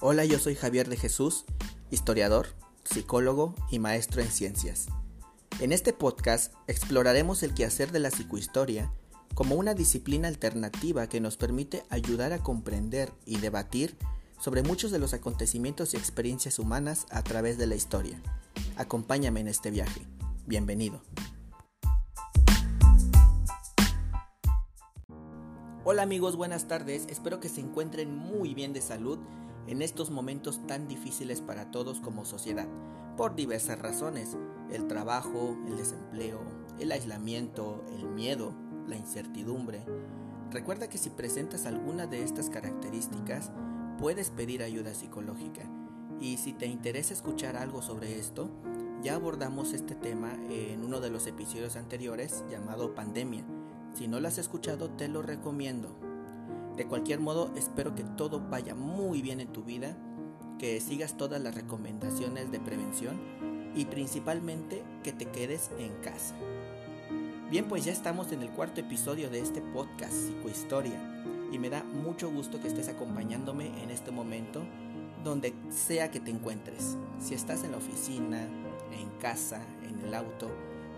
Hola, yo soy Javier de Jesús, historiador, psicólogo y maestro en ciencias. En este podcast exploraremos el quehacer de la psicohistoria como una disciplina alternativa que nos permite ayudar a comprender y debatir sobre muchos de los acontecimientos y experiencias humanas a través de la historia. Acompáñame en este viaje. Bienvenido. Hola amigos, buenas tardes. Espero que se encuentren muy bien de salud en estos momentos tan difíciles para todos como sociedad, por diversas razones, el trabajo, el desempleo, el aislamiento, el miedo, la incertidumbre. Recuerda que si presentas alguna de estas características, puedes pedir ayuda psicológica. Y si te interesa escuchar algo sobre esto, ya abordamos este tema en uno de los episodios anteriores llamado Pandemia. Si no lo has escuchado, te lo recomiendo. De cualquier modo, espero que todo vaya muy bien en tu vida, que sigas todas las recomendaciones de prevención y principalmente que te quedes en casa. Bien, pues ya estamos en el cuarto episodio de este podcast Psicohistoria y me da mucho gusto que estés acompañándome en este momento donde sea que te encuentres. Si estás en la oficina, en casa, en el auto,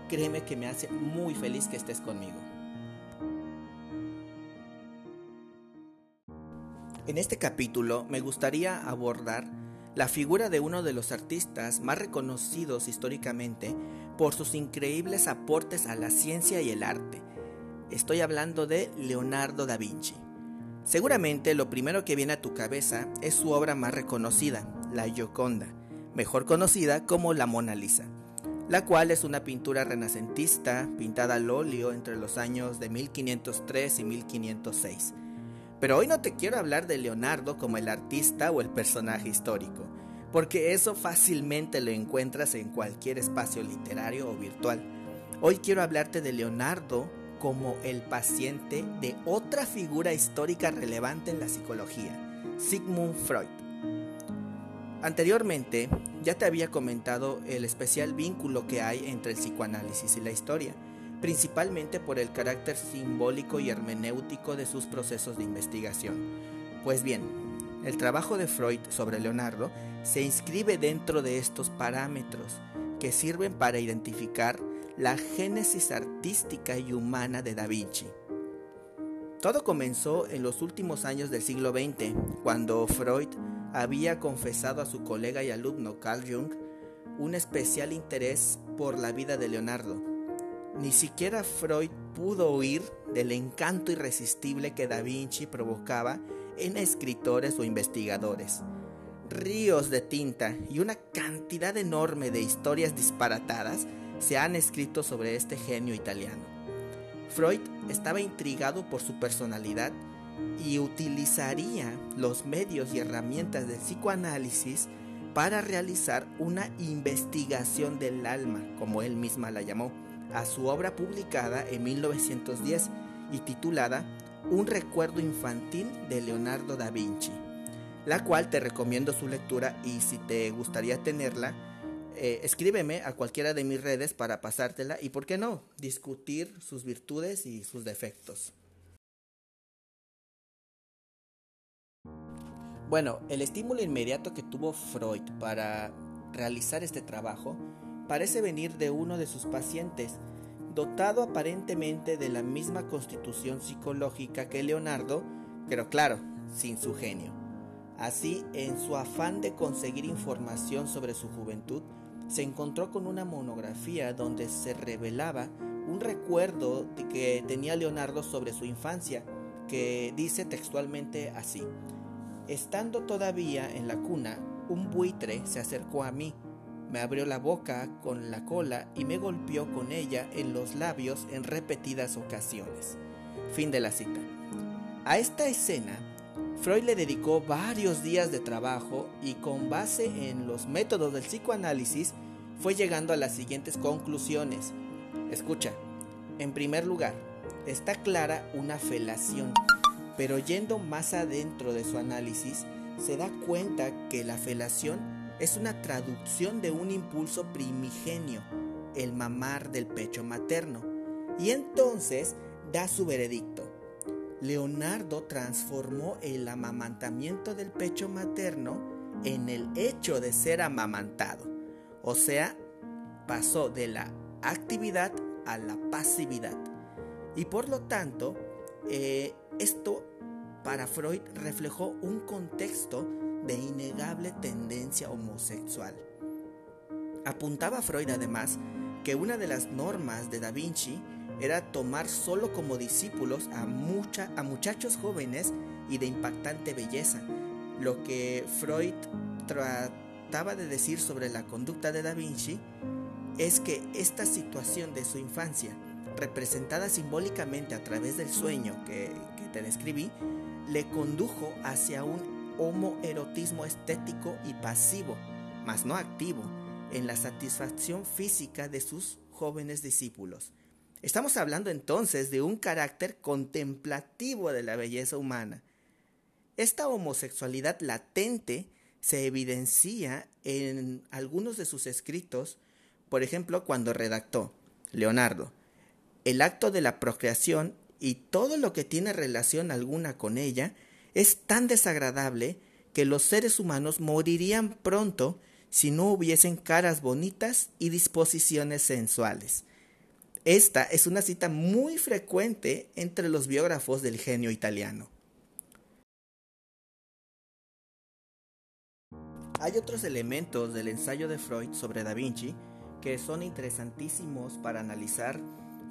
créeme que me hace muy feliz que estés conmigo. En este capítulo me gustaría abordar la figura de uno de los artistas más reconocidos históricamente por sus increíbles aportes a la ciencia y el arte. Estoy hablando de Leonardo da Vinci. Seguramente lo primero que viene a tu cabeza es su obra más reconocida, la Gioconda, mejor conocida como la Mona Lisa, la cual es una pintura renacentista pintada al óleo entre los años de 1503 y 1506 pero hoy no te quiero hablar de Leonardo como el artista o el personaje histórico, porque eso fácilmente lo encuentras en cualquier espacio literario o virtual. Hoy quiero hablarte de Leonardo como el paciente de otra figura histórica relevante en la psicología, Sigmund Freud. Anteriormente ya te había comentado el especial vínculo que hay entre el psicoanálisis y la historia principalmente por el carácter simbólico y hermenéutico de sus procesos de investigación. Pues bien, el trabajo de Freud sobre Leonardo se inscribe dentro de estos parámetros que sirven para identificar la génesis artística y humana de Da Vinci. Todo comenzó en los últimos años del siglo XX, cuando Freud había confesado a su colega y alumno Carl Jung un especial interés por la vida de Leonardo ni siquiera Freud pudo huir del encanto irresistible que Da Vinci provocaba en escritores o investigadores. Ríos de tinta y una cantidad enorme de historias disparatadas se han escrito sobre este genio italiano. Freud estaba intrigado por su personalidad y utilizaría los medios y herramientas del psicoanálisis para realizar una investigación del alma, como él misma la llamó a su obra publicada en 1910 y titulada Un recuerdo infantil de Leonardo da Vinci, la cual te recomiendo su lectura y si te gustaría tenerla, eh, escríbeme a cualquiera de mis redes para pasártela y, ¿por qué no?, discutir sus virtudes y sus defectos. Bueno, el estímulo inmediato que tuvo Freud para realizar este trabajo parece venir de uno de sus pacientes, dotado aparentemente de la misma constitución psicológica que Leonardo, pero claro, sin su genio. Así, en su afán de conseguir información sobre su juventud, se encontró con una monografía donde se revelaba un recuerdo que tenía Leonardo sobre su infancia, que dice textualmente así. Estando todavía en la cuna, un buitre se acercó a mí, me abrió la boca con la cola y me golpeó con ella en los labios en repetidas ocasiones. Fin de la cita. A esta escena, Freud le dedicó varios días de trabajo y con base en los métodos del psicoanálisis fue llegando a las siguientes conclusiones. Escucha, en primer lugar, está clara una felación, pero yendo más adentro de su análisis, se da cuenta que la felación es una traducción de un impulso primigenio, el mamar del pecho materno. Y entonces da su veredicto. Leonardo transformó el amamantamiento del pecho materno en el hecho de ser amamantado. O sea, pasó de la actividad a la pasividad. Y por lo tanto, eh, esto para Freud reflejó un contexto de innegable tendencia homosexual. Apuntaba Freud además que una de las normas de Da Vinci era tomar solo como discípulos a, a muchachos jóvenes y de impactante belleza, lo que Freud trataba de decir sobre la conducta de Da Vinci es que esta situación de su infancia, representada simbólicamente a través del sueño que, que te describí, le condujo hacia un homoerotismo estético y pasivo, mas no activo, en la satisfacción física de sus jóvenes discípulos. Estamos hablando entonces de un carácter contemplativo de la belleza humana. Esta homosexualidad latente se evidencia en algunos de sus escritos, por ejemplo, cuando redactó Leonardo, el acto de la procreación y todo lo que tiene relación alguna con ella es tan desagradable que los seres humanos morirían pronto si no hubiesen caras bonitas y disposiciones sensuales. Esta es una cita muy frecuente entre los biógrafos del genio italiano. Hay otros elementos del ensayo de Freud sobre Da Vinci que son interesantísimos para analizar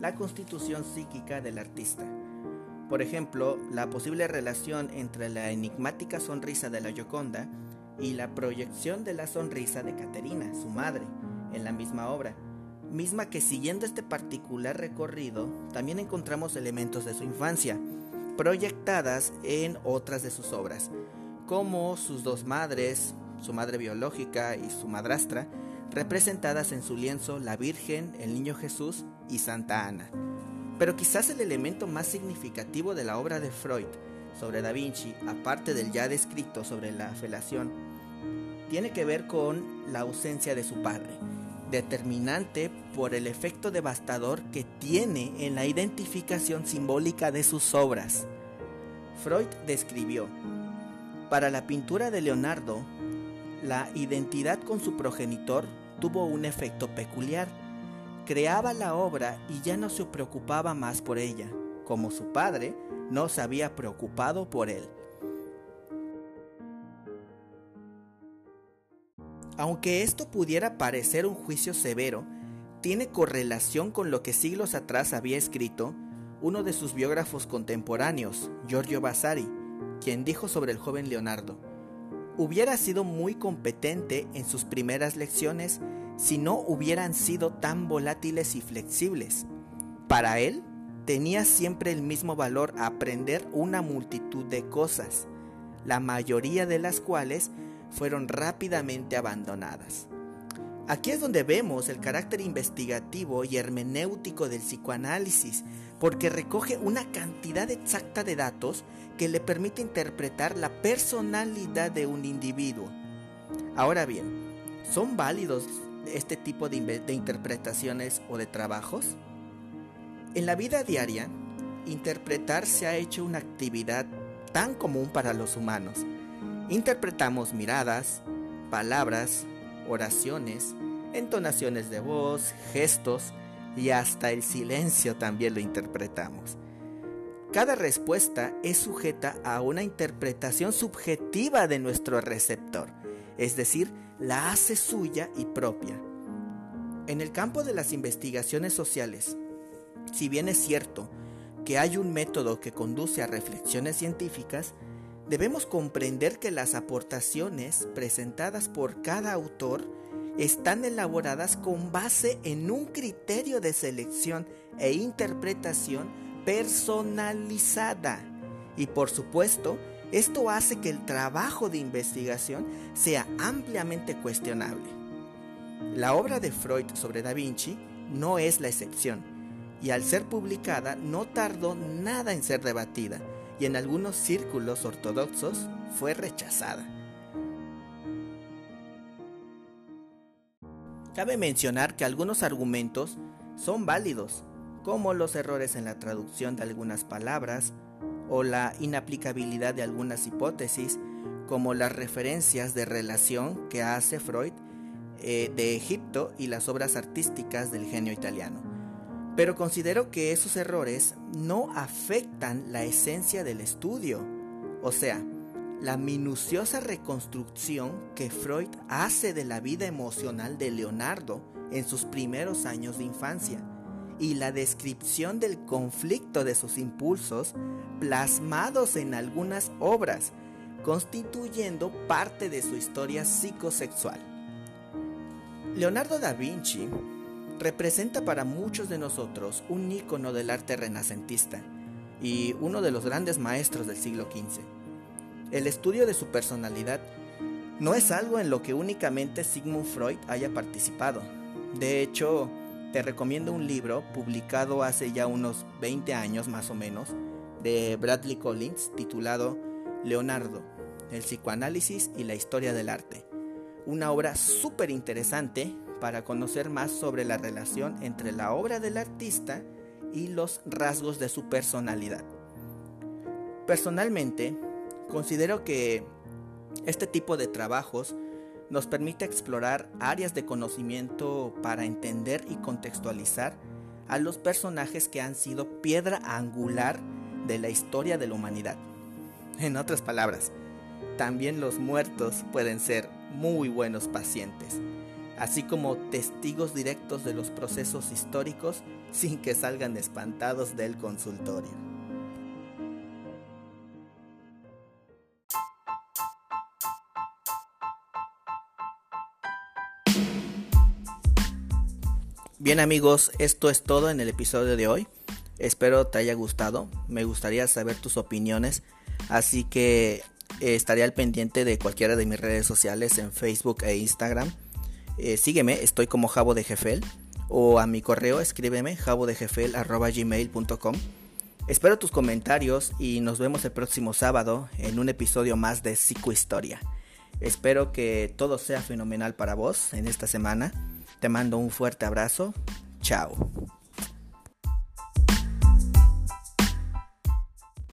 la constitución psíquica del artista. Por ejemplo, la posible relación entre la enigmática sonrisa de la Gioconda y la proyección de la sonrisa de Caterina, su madre, en la misma obra, misma que siguiendo este particular recorrido también encontramos elementos de su infancia, proyectadas en otras de sus obras, como sus dos madres, su madre biológica y su madrastra, representadas en su lienzo la Virgen, el Niño Jesús y Santa Ana. Pero quizás el elemento más significativo de la obra de Freud sobre Da Vinci, aparte del ya descrito sobre la felación, tiene que ver con la ausencia de su padre, determinante por el efecto devastador que tiene en la identificación simbólica de sus obras. Freud describió, para la pintura de Leonardo, la identidad con su progenitor tuvo un efecto peculiar. Creaba la obra y ya no se preocupaba más por ella, como su padre no se había preocupado por él. Aunque esto pudiera parecer un juicio severo, tiene correlación con lo que siglos atrás había escrito uno de sus biógrafos contemporáneos, Giorgio Vasari, quien dijo sobre el joven Leonardo, hubiera sido muy competente en sus primeras lecciones si no hubieran sido tan volátiles y flexibles. Para él, tenía siempre el mismo valor aprender una multitud de cosas, la mayoría de las cuales fueron rápidamente abandonadas. Aquí es donde vemos el carácter investigativo y hermenéutico del psicoanálisis, porque recoge una cantidad exacta de datos que le permite interpretar la personalidad de un individuo. Ahora bien, ¿son válidos este tipo de, interpretaciones o de trabajos? En la vida diaria, interpretar se ha hecho una actividad tan común para los humanos. Interpretamos miradas, palabras, oraciones, entonaciones de voz, gestos y hasta el silencio también lo interpretamos. Cada respuesta es sujeta a una interpretación subjetiva de nuestro receptor, es decir, la hace suya y propia. En el campo de las investigaciones sociales, si bien es cierto que hay un método que conduce a reflexiones científicas, debemos comprender que las aportaciones presentadas por cada autor están elaboradas con base en un criterio de selección e interpretación personalizada. Y por supuesto, esto hace que el trabajo de investigación sea ampliamente cuestionable. La obra de Freud sobre Da Vinci no es la excepción, y al ser publicada no tardó nada en ser debatida, y en algunos círculos ortodoxos fue rechazada. Cabe mencionar que algunos argumentos son válidos, como los errores en la traducción de algunas palabras o la inaplicabilidad de algunas hipótesis, como las referencias de relación que hace Freud eh, de Egipto y las obras artísticas del genio italiano. Pero considero que esos errores no afectan la esencia del estudio, o sea, la minuciosa reconstrucción que Freud hace de la vida emocional de Leonardo en sus primeros años de infancia y la descripción del conflicto de sus impulsos plasmados en algunas obras, constituyendo parte de su historia psicosexual. Leonardo da Vinci representa para muchos de nosotros un ícono del arte renacentista y uno de los grandes maestros del siglo XV. El estudio de su personalidad no es algo en lo que únicamente Sigmund Freud haya participado. De hecho, te recomiendo un libro publicado hace ya unos 20 años más o menos de Bradley Collins titulado Leonardo, el psicoanálisis y la historia del arte una obra súper interesante para conocer más sobre la relación entre la obra del artista y los rasgos de su personalidad. Personalmente, considero que este tipo de trabajos nos permite explorar áreas de conocimiento para entender y contextualizar a los personajes que han sido piedra angular de la historia de la humanidad. En otras palabras, también los muertos pueden ser muy buenos pacientes, así como testigos directos de los procesos históricos sin que salgan espantados del consultorio. Bien amigos, esto es todo en el episodio de hoy. Espero te haya gustado. Me gustaría saber tus opiniones. Así que eh, estaré al pendiente de cualquiera de mis redes sociales en Facebook e Instagram. Eh, sígueme, estoy como Jabo de Jefel. O a mi correo escríbeme jabodejefel.gmail.com Espero tus comentarios y nos vemos el próximo sábado en un episodio más de Psicohistoria. Espero que todo sea fenomenal para vos en esta semana. Te mando un fuerte abrazo. Chao.